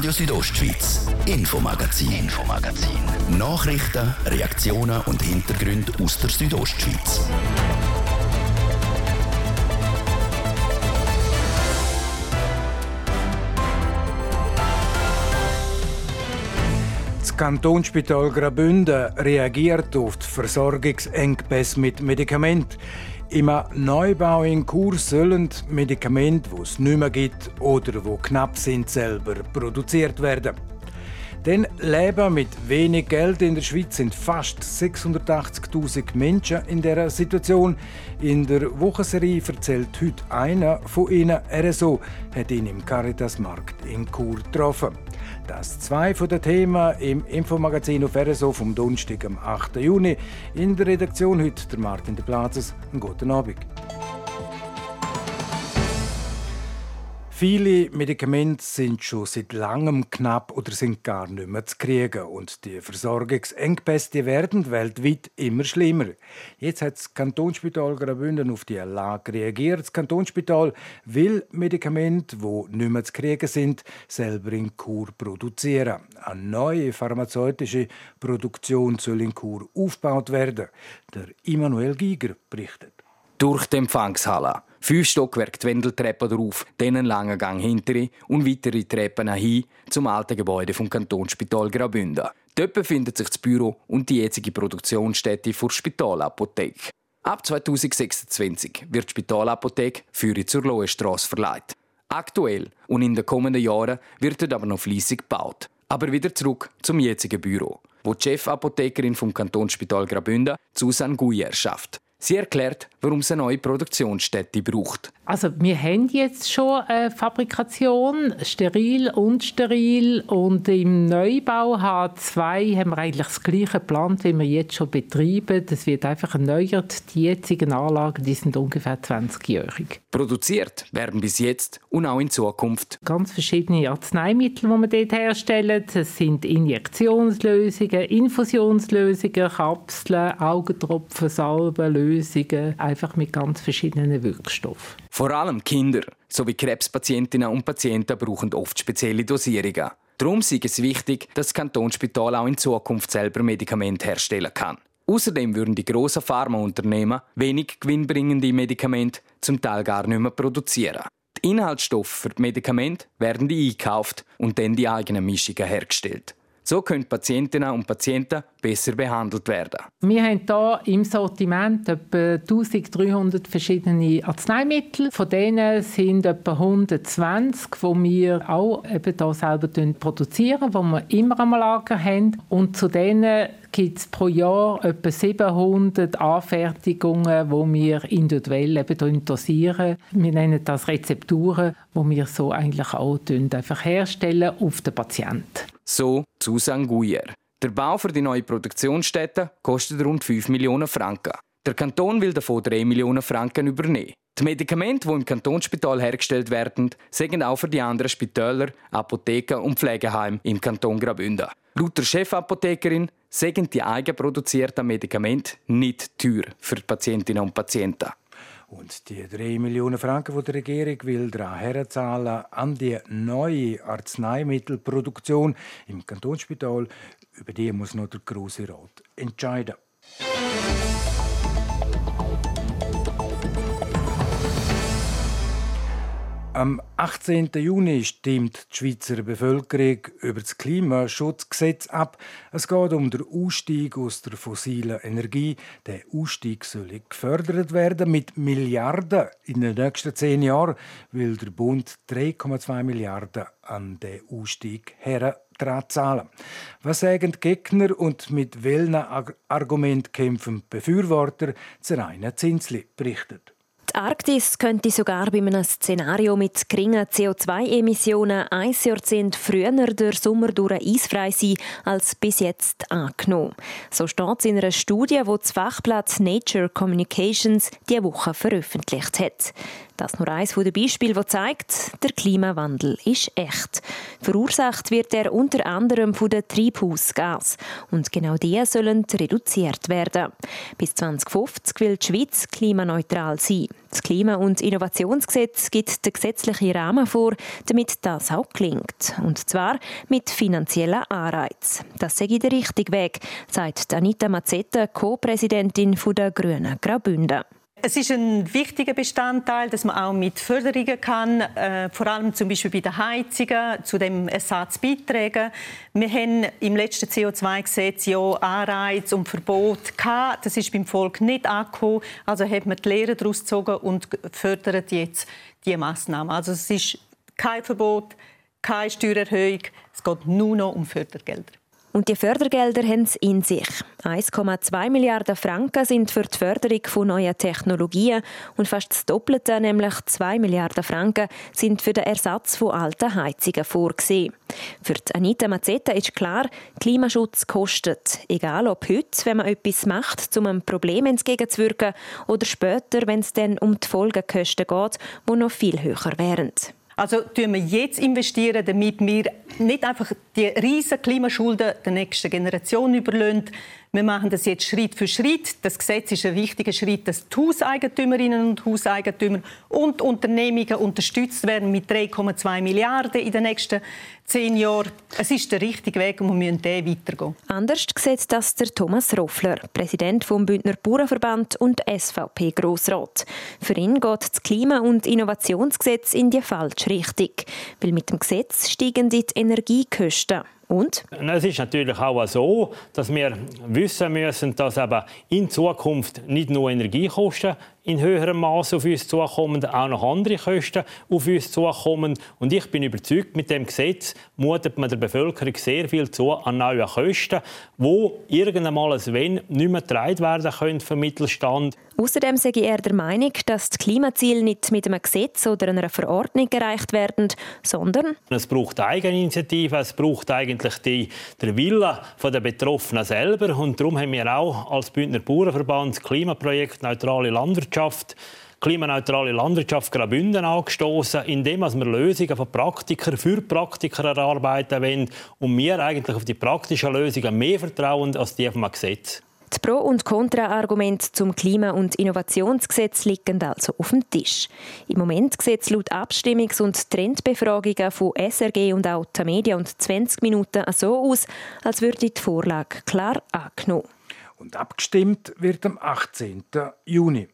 Radio Südostschweiz, Infomagazin, Infomagazin. Nachrichten, Reaktionen und Hintergründe aus der Südostschweiz. Das Kantonsspital Graubünden reagiert auf die Versorgungsengpässe mit Medikamenten. Im Neubau in Chur sollen Medikamente, die es nicht mehr gibt oder die knapp sind, selber produziert werden. Denn Leben mit wenig Geld in der Schweiz sind fast 680.000 Menschen in dieser Situation. In der Wochenserie erzählt heute einer von ihnen, RSO, hat ihn im Caritas-Markt in Chur getroffen. Das zwei von den Themen im Infomagazin auf RSO vom Donnerstag, am 8. Juni. In der Redaktion heute der Martin de Plazes. Einen guten Abend. Viele Medikamente sind schon seit langem knapp oder sind gar nicht mehr zu kriegen. Und die Versorgungsengpässe werden weltweit immer schlimmer. Jetzt hat das Kantonsspital Graubünden auf die Lage reagiert. Das Kantonsspital will Medikamente, die nicht mehr zu kriegen sind, selber in Kur produzieren. Eine neue pharmazeutische Produktion soll in Kur aufgebaut werden. Der Immanuel Giger berichtet. Durch die Empfangshalle Fünf Stockwerke die Wendeltreppe drauf, dann einen langen Gang hintere und weitere Treppen hin zum alten Gebäude vom Kantonsspital Graubünden. Dort befindet sich das Büro und die jetzige Produktionsstätte für Spitalapothek. Ab 2026 wird die Spitalapothek für zur Lohestrasse verleiht. Aktuell und in den kommenden Jahren wird dort aber noch fließig gebaut. Aber wieder zurück zum jetzigen Büro, wo die Chefapothekerin vom Kantonsspital Graubünden, Susanne Guyer, schafft. Sie erklärt, warum es eine neue Produktionsstätte braucht. Also wir haben jetzt schon eine Fabrikation, steril und steril. Und im Neubau H2 haben wir eigentlich das gleiche geplant, wie wir jetzt schon betreiben. Das wird einfach erneuert. Die jetzigen Anlagen die sind ungefähr 20-jährig. Produziert werden bis jetzt und auch in Zukunft. Ganz verschiedene Arzneimittel, die wir dort herstellen. Das sind Injektionslösungen, Infusionslösungen, Kapseln, Augentropfen, Salben, Lösungen. Einfach mit ganz verschiedenen Wirkstoffen. Vor allem Kinder sowie Krebspatientinnen und Patienten brauchen oft spezielle Dosierungen. Darum ist es wichtig, dass das Kantonsspital auch in Zukunft selber Medikamente herstellen kann. Außerdem würden die grossen Pharmaunternehmen wenig gewinnbringende Medikamente zum Teil gar nicht mehr produzieren. Die Inhaltsstoffe für die Medikamente werden die eingekauft und dann die eigenen Mischungen hergestellt. So können Patientinnen und Patienten besser behandelt werden. Wir haben hier im Sortiment etwa 1300 verschiedene Arzneimittel. Von denen sind etwa 120, die wir auch eben hier selber produzieren, die wir immer am Lager haben. Und zu denen gibt es pro Jahr etwa 700 Anfertigungen, die wir individuell eben dosieren. Wir nennen das Rezepturen, die wir so eigentlich auch einfach herstellen auf den Patienten. So Susan Guyer. Der Bau für die neue Produktionsstätte kostet rund 5 Millionen Franken. Der Kanton will davon 3 Millionen Franken übernehmen. Die Medikamente, die im Kantonsspital hergestellt werden, sind auch für die anderen Spitäler, Apotheken und Pflegeheime im Kanton Graubünden. Laut der Chefapothekerin sind die eigenproduzierten Medikamente nicht teuer für die Patientinnen und Patienten. Und die 3 Millionen Franken, die die Regierung will daran herzahlen an die neue Arzneimittelproduktion im Kantonsspital, über die muss noch der Große Rat entscheiden. Am 18. Juni stimmt die Schweizer Bevölkerung über das Klimaschutzgesetz ab. Es geht um den Ausstieg aus der fossilen Energie. Der Ausstieg soll gefördert werden mit Milliarden. In den nächsten zehn Jahren will der Bund 3,2 Milliarden an den Ausstieg her zahlen. Was sagen die Gegner und mit welchen Argument kämpfen Befürworter? Zeraina Zinsli berichtet. Die Arktis könnte sogar bei einem Szenario mit geringen CO2-Emissionen ein Jahrzehnt früher durch Sommer durch eisfrei sein als bis jetzt angenommen. So steht es in einer Studie, die das Fachblatt Nature Communications diese Woche veröffentlicht hat. Das nur eines der Beispiele, das zeigt, der Klimawandel ist echt. Verursacht wird er unter anderem von den Treibhausgas. Und genau die sollen reduziert werden. Bis 2050 will die Schweiz klimaneutral sein. Das Klima- und Innovationsgesetz gibt den gesetzlichen Rahmen vor, damit das auch gelingt. Und zwar mit finanziellen Anreiz. Das sei der richtige Weg, sagt Anita Mazzetta, Co-Präsidentin der Grünen Graubünden. Es ist ein wichtiger Bestandteil, dass man auch mit Förderungen kann, äh, vor allem zum Beispiel bei den Heizungen, zu dem Ersatz beitragen. Wir haben im letzten CO2-Gesetz ja Anreiz und Verbot gehabt. Das ist beim Volk nicht angekommen. Also hat man die Lehre daraus gezogen und fördert jetzt diese Massnahmen. Also es ist kein Verbot, keine Steuererhöhung. Es geht nur noch um Fördergelder. Und die Fördergelder haben es in sich. 1,2 Milliarden Franken sind für die Förderung von neuen Technologien und fast das Doppelte, nämlich 2 Milliarden Franken, sind für den Ersatz von alten Heizungen vorgesehen. Für die Anita Mazzetta ist klar, Klimaschutz kostet. Egal ob heute, wenn man etwas macht, um einem Problem entgegenzuwirken, oder später, wenn es dann um die Folgekosten geht, die noch viel höher wären. Also tun wir jetzt investieren, damit wir nicht einfach die riesen Klimaschulden der nächsten Generation überlassen, wir machen das jetzt Schritt für Schritt. Das Gesetz ist ein wichtiger Schritt, dass die Hauseigentümerinnen und Hauseigentümer und Unternehmungen unterstützt werden mit 3,2 Milliarden in den nächsten zehn Jahren. Es ist der richtige Weg und wir müssen den weitergehen. Anders sieht das der Thomas Roffler, Präsident vom Bündner Bauernverband und SVP-Grossrat. Für ihn geht das Klima- und Innovationsgesetz in die falsche Richtung, weil mit dem Gesetz steigen die Energiekosten. Und? Es ist natürlich auch so, dass wir wissen müssen, dass aber in Zukunft nicht nur Energiekosten in höherem Maße auf uns zukommen, auch noch andere Kosten auf uns zukommen. Und ich bin überzeugt, mit dem Gesetz mutet man der Bevölkerung sehr viel zu an neuen Kosten, wo irgendwann mal Wenn nicht mehr getragen werden können vom Mittelstand. Außerdem sage er der Meinung, dass die Klimaziele nicht mit einem Gesetz oder einer Verordnung erreicht werden, sondern es braucht Eigeninitiative, es braucht eigentlich die, der Wille der Betroffenen selber und darum haben wir auch als Bündner Bauernverband das Klimaprojekt Neutrale Landwirtschaft Landwirtschaft klimaneutrale Landwirtschaft Graubünden angestoßen, indem wir Lösungen von Praktikern für Praktiker erarbeiten wollen und wir eigentlich auf die praktischen Lösungen mehr vertrauen als die vom Gesetz. Die Pro- und Kontra-Argumente zum Klima- und Innovationsgesetz liegen also auf dem Tisch. Im Moment sieht es laut Abstimmungs- und Trendbefragungen von SRG und auch Media und 20 Minuten so aus, als würde die Vorlage klar angenommen. Und abgestimmt wird am 18. Juni.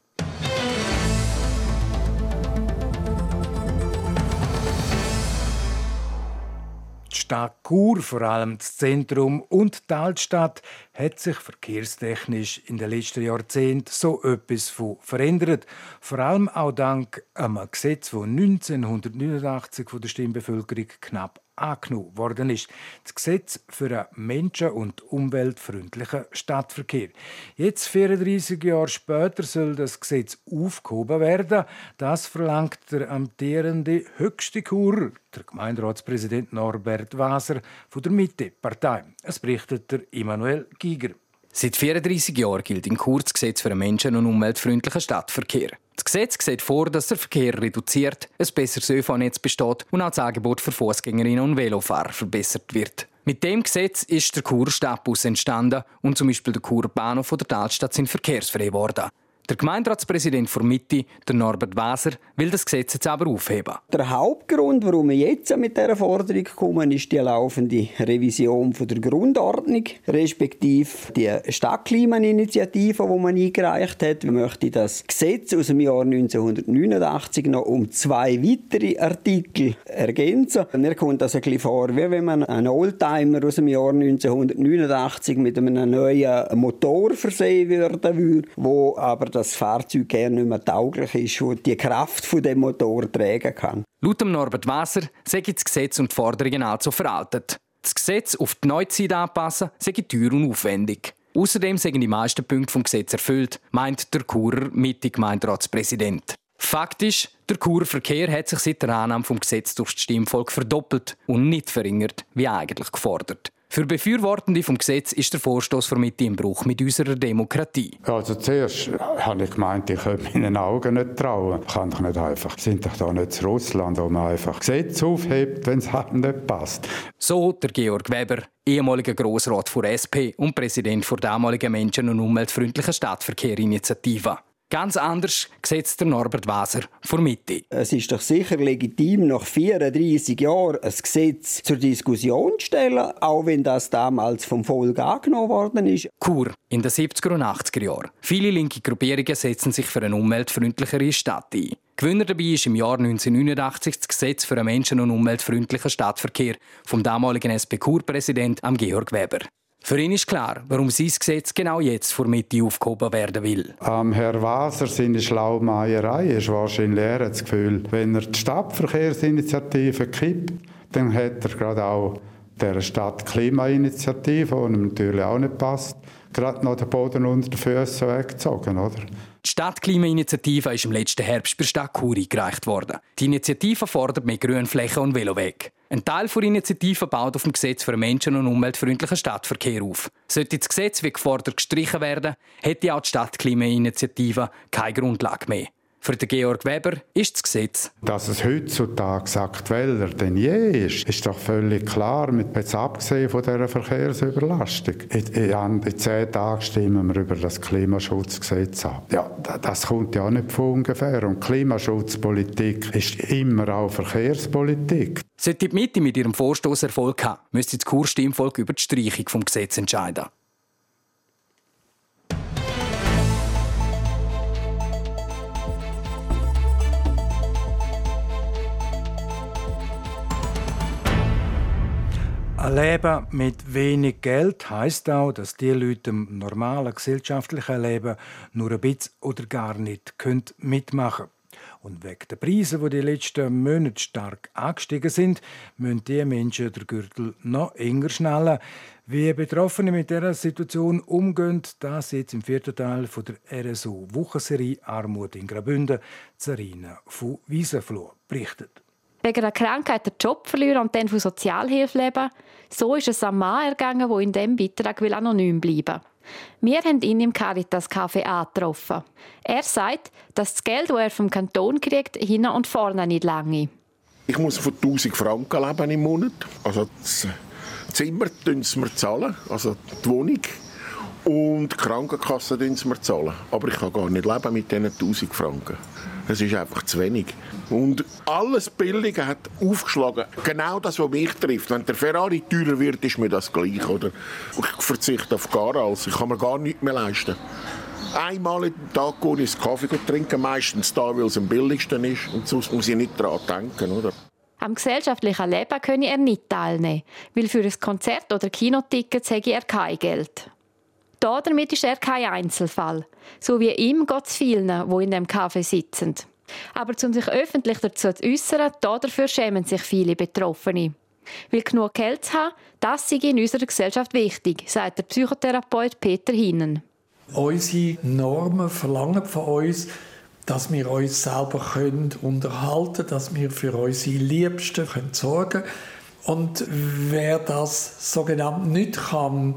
Stadt Chur, vor allem das Zentrum und die Altstadt, hat sich verkehrstechnisch in den letzten Jahrzehnten so etwas verändert. Vor allem auch dank einem Gesetz, das 1989 von der Stimmbevölkerung knapp angenommen worden ist. Das Gesetz für einen menschen- und umweltfreundlichen Stadtverkehr. Jetzt, 34 Jahre später, soll das Gesetz aufgehoben werden. Das verlangt der amtierende höchste Kur, der Gemeinderatspräsident Norbert Waser von der Mitte-Partei. Es berichtet der Immanuel Giger. Seit 34 Jahren gilt in das Gesetz für einen menschen- und umweltfreundlichen Stadtverkehr. Das Gesetz sieht vor, dass der Verkehr reduziert, ein besseres ÖV-Netz besteht und auch das Angebot für Fußgängerinnen und Velofahrer verbessert wird. Mit dem Gesetz ist der Churer Stadtbus entstanden und zum Beispiel der Churer Bahnhof oder die Altstadt sind verkehrsfrei geworden. Der Gemeinderatspräsident der Mitte, der Norbert Waser, will das Gesetz jetzt aber aufheben. Der Hauptgrund, warum wir jetzt mit dieser Forderung kommen, ist die laufende Revision der Grundordnung, respektive die Stadtklimainitiative, die man eingereicht hat. Wir möchten das Gesetz aus dem Jahr 1989 noch um zwei weitere Artikel ergänzen. Mir kommt das ein bisschen vor, wie wenn man einen Oldtimer aus dem Jahr 1989 mit einem neuen Motor versehen würde, wo aber das Fahrzeug gerne nicht mehr tauglich ist, wo die Kraft dem Motor tragen kann. Laut Norbert Wasser sei das Gesetz und die Forderungen also veraltet. Das Gesetz auf die Neuzeit anpassen sei teuer und aufwendig. Außerdem seien die meisten Punkte vom Gesetz erfüllt, meint der Churer Mitte-Gemeinderatspräsident. Faktisch, der Churer Verkehr hat sich seit der Annahme vom Gesetz durch das Stimmvolk verdoppelt und nicht verringert, wie eigentlich gefordert. Für Befürwortende vom Gesetz ist der Vorstoß für Mitte im Bruch mit unserer Demokratie. Also zuerst habe ich gemeint, ich könnte meinen Augen nicht trauen. Ich kann doch nicht einfach. Sind doch da nicht zu Russland, wo man einfach Gesetze aufhebt, wenn es einem nicht passt. So der Georg Weber, ehemaliger Grossrat vor SP und Präsident der damaligen Menschen- und umweltfreundlichen Stadtverkehrinitiative. Ganz anders sieht der Norbert Waser von Mitte. Es ist doch sicher legitim, nach 34 Jahren ein Gesetz zur Diskussion zu stellen, auch wenn das damals vom Volk angenommen worden ist. Kur in den 70er und 80er Jahren. Viele linke Gruppierungen setzen sich für eine umweltfreundlichere Stadt ein. Gewinner dabei ist im Jahr 1989 das Gesetz für einen menschen- und umweltfreundlichen Stadtverkehr vom damaligen SP-Kur-Präsident Georg Weber. Für ihn ist klar, warum sein Gesetz genau jetzt vor Mitte aufgehoben werden will. Am Herr Waser seine Schlaumeierei ist wahrscheinlich er das Gefühl, wenn er die Stadtverkehrsinitiative kippt, dann hat er gerade auch der Stadtklimainitiative, die ihm natürlich auch nicht passt, gerade noch den Boden unter den Füßen weggezogen, oder? Die Stadtklimainitiative ist im letzten Herbst bei Stadt Chur eingereicht worden. Die Initiative fordert mehr Grünflächen und Veloweg. Ein Teil der Initiative baut auf dem Gesetz für einen menschen- und umweltfreundlichen Stadtverkehr auf. Sollte das Gesetz wie gefordert gestrichen werden, hätte auch die Stadtklimainitiative keine Grundlage mehr. Für den Georg Weber ist das Gesetz. Dass es heutzutage aktueller denn je ist, ist doch völlig klar, mit jetzt abgesehen von dieser Verkehrsüberlastung. In, zehn Tagen stimmen wir über das Klimaschutzgesetz ab. Ja, das kommt ja nicht von ungefähr. Und Klimaschutzpolitik ist immer auch Verkehrspolitik. Sollte die Mitte mit ihrem Vorstoß Erfolg haben, müsste das Kurstimmvolk über die Streichung vom Gesetz entscheiden. Leben mit wenig Geld heißt auch, dass die Leute im normalen gesellschaftlichen Leben nur ein bisschen oder gar nicht mitmachen können. Und wegen der Preise, die die letzten Monate stark angestiegen sind, müssen die Menschen den Gürtel noch enger schnallen. Wie Betroffene mit dieser Situation umgehen, das jetzt im vierten Teil von der RSO-Wochenserie Armut in Graubünden, Zarina von Wiesenfloh berichtet wegen einer Krankheit den Job verlieren und dann von Sozialhilfe leben. So ist es am Mann ergangen, der in diesem Beitrag will anonym bleiben Wir haben ihn im Caritas Café angetroffen. Er sagt, dass das Geld, das er vom Kanton kriegt, hinten und vorne nicht lange. Ich muss von 1000 Franken leben im Monat. Also das Zimmer sie mir zahlen, also die Wohnung. Und die Krankenkasse zahlen sie zahlen. Aber ich kann gar nicht leben mit diesen 1000 Franken. Es ist einfach zu wenig. Und alles Billige hat aufgeschlagen. Genau das, was mich trifft. Wenn der Ferrari teurer wird, ist mir das gleich. Oder? Ich verzichte auf gar alles. Ich kann mir gar nichts mehr leisten. Einmal am Tag gehe ich Kaffee trinken, meistens da, weil es am billigsten ist. Und sonst muss ich nicht daran denken. Oder? Am gesellschaftlichen Leben könne er nicht teilnehmen, weil für ein Konzert oder Kinoticket hätte er kein Geld. Damit ist er kein Einzelfall. So wie ihm geht es vielen, die in dem Kaffee sitzen. Aber um sich öffentlich dazu zu äußern, dafür schämen sich viele Betroffene. Weil genug Geld zu haben, das sei in unserer Gesellschaft wichtig, sagt der Psychotherapeut Peter Hinnen. Unsere Normen verlangen von uns, dass wir uns selber können unterhalten können, dass wir für unsere Liebsten können sorgen können. Und wer das sogenannt nicht kann,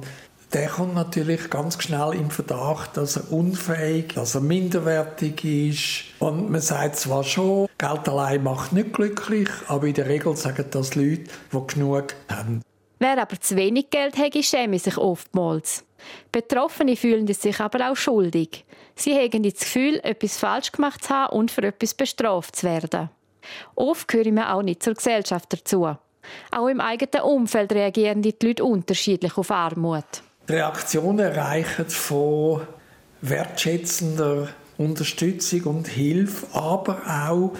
der kommt natürlich ganz schnell im Verdacht, dass er unfähig, dass er minderwertig ist. Und man sagt zwar schon, Geld allein macht nicht glücklich, aber in der Regel sagen das Leute, die genug haben. Wer aber zu wenig Geld hat, schäme sich oftmals. Betroffene fühlen sich aber auch schuldig. Sie haben das Gefühl, etwas falsch gemacht zu haben und für etwas bestraft zu werden. Oft gehören wir auch nicht zur Gesellschaft dazu. Auch im eigenen Umfeld reagieren die Leute unterschiedlich auf Armut. Die Reaktionen erreichen von wertschätzender Unterstützung und Hilfe, aber auch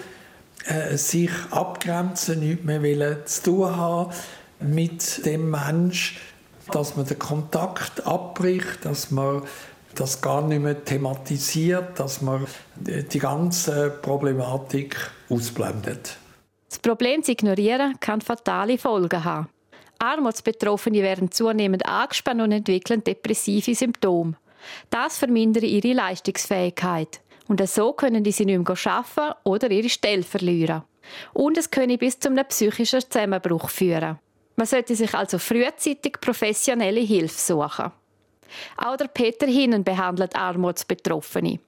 äh, sich abgrenzen, nicht mehr zu tun haben mit dem Mensch, dass man den Kontakt abbricht, dass man das gar nicht mehr thematisiert, dass man die ganze Problematik ausblendet. Das Problem zu ignorieren kann fatale Folgen haben. Armutsbetroffene werden zunehmend angespannt und entwickeln depressive Symptome. Das vermindert ihre Leistungsfähigkeit. Und so können sie nicht mehr arbeiten oder ihre Stelle verlieren. Und es könne bis zu einem psychischen Zusammenbruch führen. Man sollte sich also frühzeitig professionelle Hilfe suchen. Auch der Peter Hinnen behandelt Armutsbetroffene.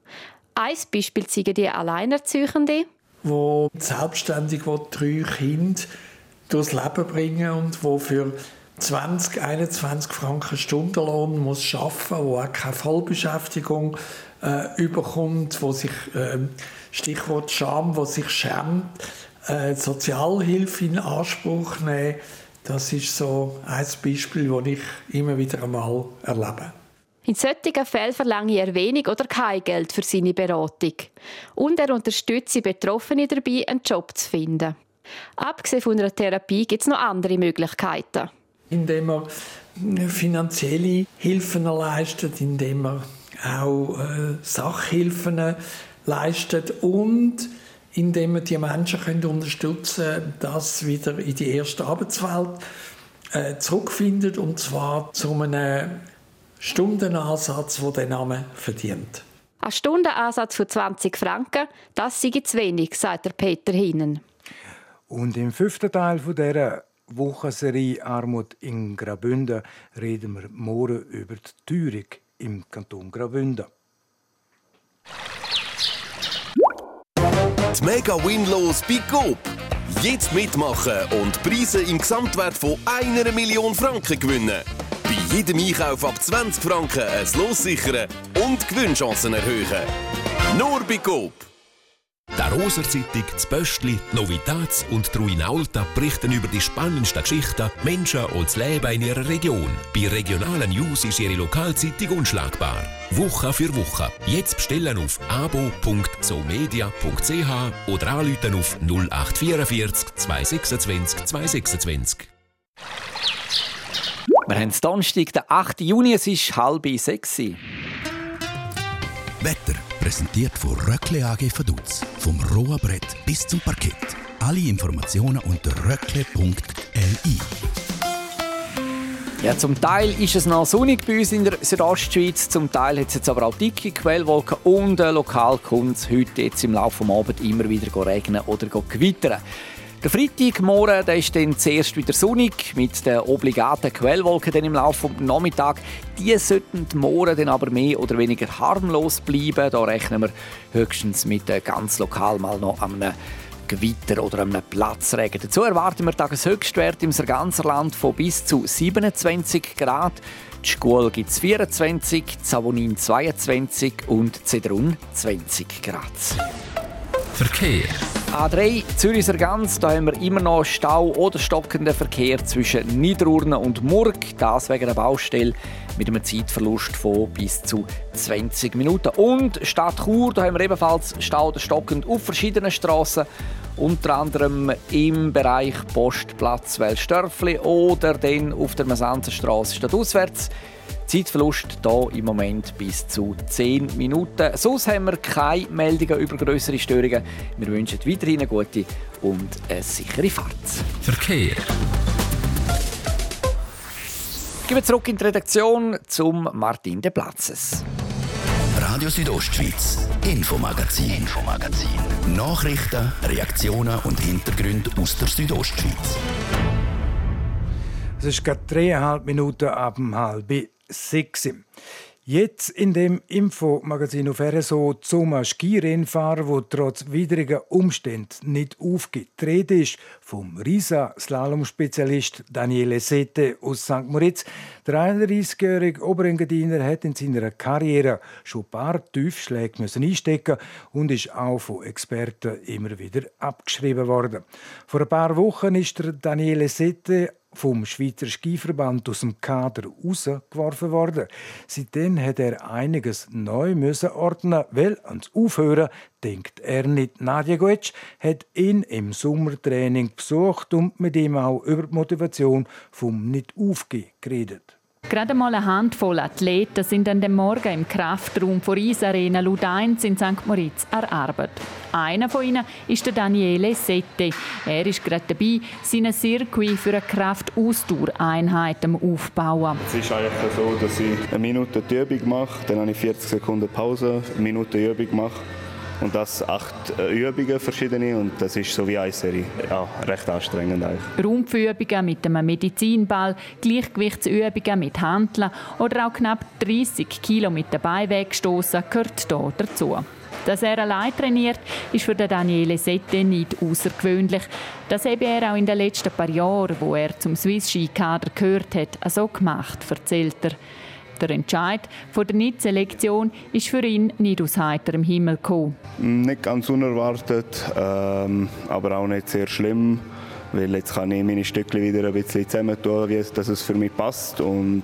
Ein Beispiel zeigen die Alleinerziehende, wo selbstständig drei Kinder durchs Leben bringen und wo für 20, 21 Franken Stundenlohn muss arbeiten, wo auch keine Vollbeschäftigung äh, überkommt, wo sich äh, Stichwort Scham, wo sich schämt, äh, Sozialhilfe in Anspruch nehmen. Das ist so ein Beispiel, das ich immer wieder einmal erlebe. In solchen Fällen verlange er wenig oder kein Geld für seine Beratung. Und er unterstützt die Betroffenen dabei, einen Job zu finden. Abgesehen von einer Therapie gibt es noch andere Möglichkeiten. Indem er finanzielle Hilfen leistet, indem er auch äh, Sachhilfen leistet und indem wir die Menschen können unterstützen können, dass wieder in die erste Arbeitswelt äh, zurückfinden und zwar zu einem Stundenansatz, der den Namen verdient. Ein Stundenansatz für 20 Franken, das sei zu wenig, sagt der Peter Hinnen. Und im fünften Teil dieser Wochenserie Armut in Graubünden reden wir morgen über die Teuerung im Kanton Graubünden. Die Mega Winlos bei Coop. Jetzt mitmachen und Preise im Gesamtwert von einer Million Franken gewinnen. Bei jedem Einkauf ab 20 Franken ein Los sichern und Gewinnchancen erhöhen. Nur bei Coop. Der Roser Zeitung, das Böstli, Novitats und Truinalta berichten über die spannendsten Geschichten, Menschen und das Leben in ihrer Region. Bei regionalen News ist ihre Lokalzeitung unschlagbar. Woche für Woche. Jetzt bestellen auf abo.somedia.ch oder anrufen auf 0844 226 226. Wir haben Donnerstag, den 8. Juni, es ist halb sechs. Präsentiert von Röckle AG Vaduz. Vom rohen Brett bis zum Parkett. Alle Informationen unter röckle.li. Ja, zum Teil ist es noch sonnig bei uns in der Südostschweiz, zum Teil hat es jetzt aber auch dicke Quellwolken und äh, lokal kommt es heute jetzt im Laufe des Abends immer wieder regnen oder gewittern. Der Freitagmorgen der ist dann zuerst wieder sonnig mit den obligaten Quellwolken im Laufe des Nachmittags. Die sollten morgen dann aber mehr oder weniger harmlos bleiben. Da rechnen wir höchstens mit äh, ganz lokal mal noch einem Gewitter oder einem Platzregen. Dazu erwarten wir Tageshöchstwerte im ganzen Land von bis zu 27 Grad. Die Schule gibt es 24, Savonin 22 und Zedrun 20 Grad. Verkehr. A3 Zürich-Sargans, da haben wir immer noch Stau oder stockenden Verkehr zwischen Niederurne und Murg. Das wegen der Baustelle mit einem Zeitverlust von bis zu 20 Minuten. Und Stadt Chur, da haben wir ebenfalls Stau oder stockend auf verschiedenen Straßen. Unter anderem im Bereich Postplatz Wellstörfli oder dann auf der Masanzerstraße stadtauswärts. Zeitverlust hier im Moment bis zu 10 Minuten. Sonst haben wir keine Meldungen über größere Störungen. Wir wünschen weiterhin eine gute und eine sichere Fahrt. Verkehr. Gehen wir zurück in die Redaktion zum Martin de Platzes. Radio Südostschweiz, Infomagazin, Infomagazin. Nachrichten, Reaktionen und Hintergründe aus der Südostschweiz. Es ist gerade dreieinhalb Minuten ab dem halb sechs. Jetzt in dem Infomagazin auf RSO zum Skirennfahrer, der trotz widriger Umstände nicht aufgibt. Die Rede ist vom Risa-Slalom-Spezialist Daniele Sette aus St. Moritz. Der 31-jährige Oberengadiner hat in seiner Karriere schon ein paar Tiefschläge einstecken und ist auch von Experten immer wieder abgeschrieben worden. Vor ein paar Wochen ist der Daniele Sette vom Schweizer Skiverband aus dem Kader rausgeworfen worden. Seitdem hat er einiges neu müssen ordnen, weil ans Aufhören denkt er nicht. Nadja Goetsch hat ihn im Sommertraining besucht und mit ihm auch über die Motivation vom Nicht-Aufgehen geredet. Gerade mal eine Handvoll Athleten sind an dem Morgen im Kraftraum von Eisarena Ludeins in St. Moritz erarbeitet. Einer von ihnen ist der Daniele Sette. Er ist gerade dabei, seine Circuit für eine Kraftausdauereinheit aufbauen. Es ist eigentlich so, dass ich eine Minute die Übung mache, dann habe ich 40 Sekunden Pause, eine Minute Übung mache Und das acht äh, Übungen verschiedene und das ist so wie eine Serie. Ja, recht anstrengend eigentlich. Rumpfübungen mit einem Medizinball, Gleichgewichtsübungen mit Handeln oder auch knapp 30 Kilo mit dabei wegstoßen gehört hier dazu. Dass er allein trainiert, ist für Daniele Sette nicht außergewöhnlich. Das habe er auch in den letzten paar Jahren, wo er zum Swiss Ski Kader gehört hat, so gemacht, erzählt er. Der Entscheid von der NIT-Selektion ist für ihn nicht aus heiterem Himmel gekommen. Nicht ganz unerwartet, ähm, aber auch nicht sehr schlimm, weil jetzt kann ich meine Stücke wieder ein bisschen zusammentun, wie es, dass es für mich passt und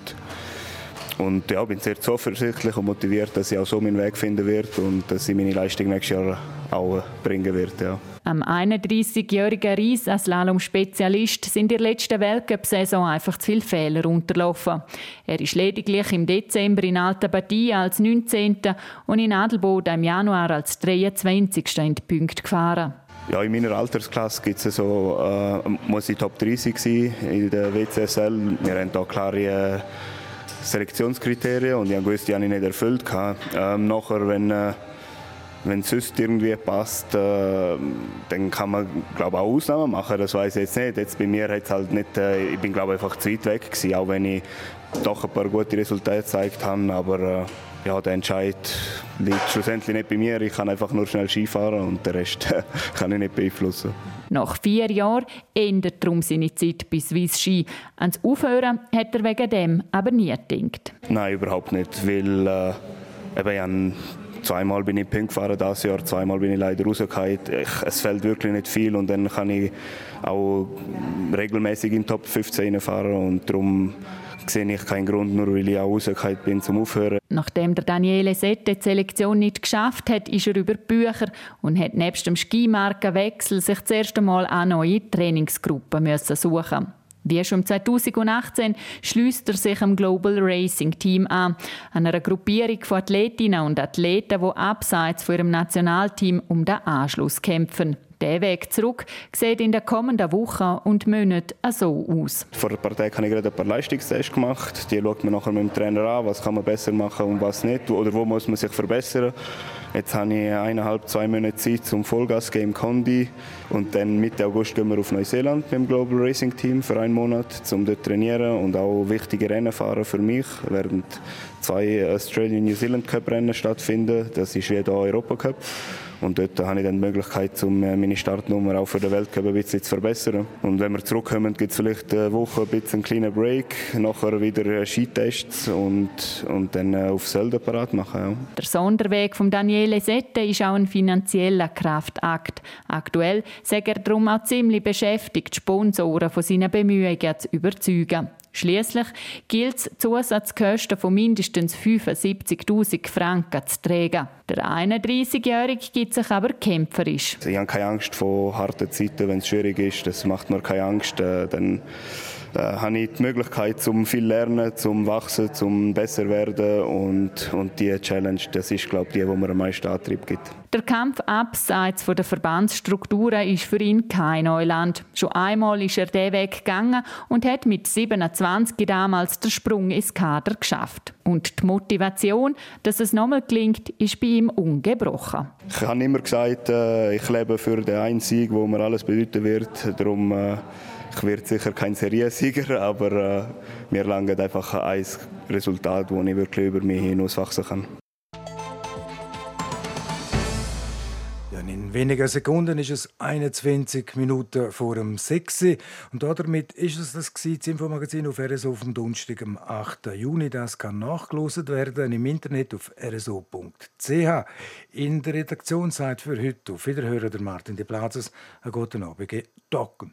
und ja, bin sehr zuversichtlich und motiviert, dass ich auch so meinen Weg finden werde und dass ich meine Leistung nächstes Jahr auch bringen werde. Ja. Am 31-jährigen Ries als Slalom-Spezialist sind in der letzten Weltcup-Saison einfach zu viele Fehler unterlaufen. Er ist lediglich im Dezember in Alta Badia als 19. und in Adelboden im Januar als 23. in die Punkte gefahren. Ja, in meiner Altersklasse gibt's so, äh, muss ich Top 30 sein in der WCSL. Wir haben hier klare äh, Selektionskriterien und ich gewusst, die habe ich nicht erfüllt. Ähm, nachher, wenn, äh, wenn es sonst irgendwie passt, äh, dann kann man glaube auch Ausnahmen machen. Das weiß ich jetzt nicht. Jetzt bei mir hat halt nicht, äh, ich bin glaube einfach zu weit weg gewesen, auch wenn ich doch ein paar gute Resultate gezeigt habe. Aber äh, ja, der Entscheid liegt schlussendlich nicht bei mir. Ich kann einfach nur schnell Skifahren und den Rest kann ich nicht beeinflussen. Nach vier Jahren endet darum seine Zeit bei Swiss Ski. Ans Aufhören hat er wegen dem aber nie gedacht. Nein, überhaupt nicht, weil äh, eben, zweimal bin ich Pink gefahren dieses Jahr, zweimal bin ich leider rausgefallen. Es fällt wirklich nicht viel und dann kann ich auch regelmäßig in Top 15 fahren und darum sehe ich keinen Grund, nur weil ich auch rausgefallen bin, zum Aufhören. Nachdem der Daniele Sette die Selektion nicht geschafft hat, ist er über die Bücher und hat nebst dem Skimarkenwechsel sich das erste Mal an neue Trainingsgruppen müssen. Wie schon 2018 schließt er sich am Global Racing Team an, einer Gruppierung von Athletinnen und Athleten, die abseits von ihrem Nationalteam um den Anschluss kämpfen. Der Weg zurück sieht in den kommenden Wochen und Monaten so aus. Vor ein paar Tagen habe ich gerade ein paar Leistungstests gemacht. Die schaut man nachher mit dem Trainer an, was kann man besser machen und was nicht. Oder wo muss man sich verbessern. Jetzt habe ich eineinhalb, zwei Monate Zeit zum Vollgas Game Condi und dann Mitte August gehen wir auf Neuseeland mit dem Global Racing Team für einen Monat, um dort zu trainieren und auch wichtige Rennen fahren für mich, während zwei Australian New Zealand Cup Rennen stattfinden. Das ist wie der Europa Cup. Und dort habe ich dann die Möglichkeit, um äh, meine Startnummer auch für den Weltcup ein bisschen zu verbessern. Und wenn wir zurückkommen, gibt es vielleicht eine Woche ein bisschen einen kleinen Break, nachher wieder äh, Skitests und, und dann äh, auf Sölden parat machen. Ja. Der Sonderweg von Daniele Sette ist auch ein finanzieller Kraftakt. Aktuell sagt er darum auch ziemlich beschäftigt, Sponsoren von seinen Bemühungen zu überzeugen. Schließlich gilt es, Zusatzkosten von mindestens 75.000 Franken zu tragen. Der 31-Jährige gibt sich aber kämpferisch. Ich habe keine Angst vor harten Zeiten, wenn es schwierig ist. Das macht mir keine Angst. Äh, dann äh, habe ich die Möglichkeit, zum viel lernen, zum wachsen, zum besser werden und, und die Challenge, das ist glaube ich die, die mir am meisten Antrieb gibt. Der Kampf abseits der Verbandsstrukturen ist für ihn kein Neuland. Schon einmal ist er den Weg gegangen und hat mit 27 damals den Sprung ins Kader geschafft. Und die Motivation, dass es nochmal gelingt, ist bei ihm ungebrochen. Ich habe immer gesagt, äh, ich lebe für den einen Sieg, wo mir alles bedeuten wird. Darum äh, ich werde sicher kein Seriensieger, aber äh, mir langt einfach ein Resultat, das ich wirklich über mich hinauswachsen kann. In wenigen Sekunden ist es 21 Minuten vor dem 6. Und damit ist es das, das Infomagazin auf RSO vom Donnerstag, am 8. Juni. Das kann nachgelost werden im Internet auf rso.ch. In der Redaktionszeit für heute auf Wiederhören der Martin de Plazes. Einen guten Abend. Docken.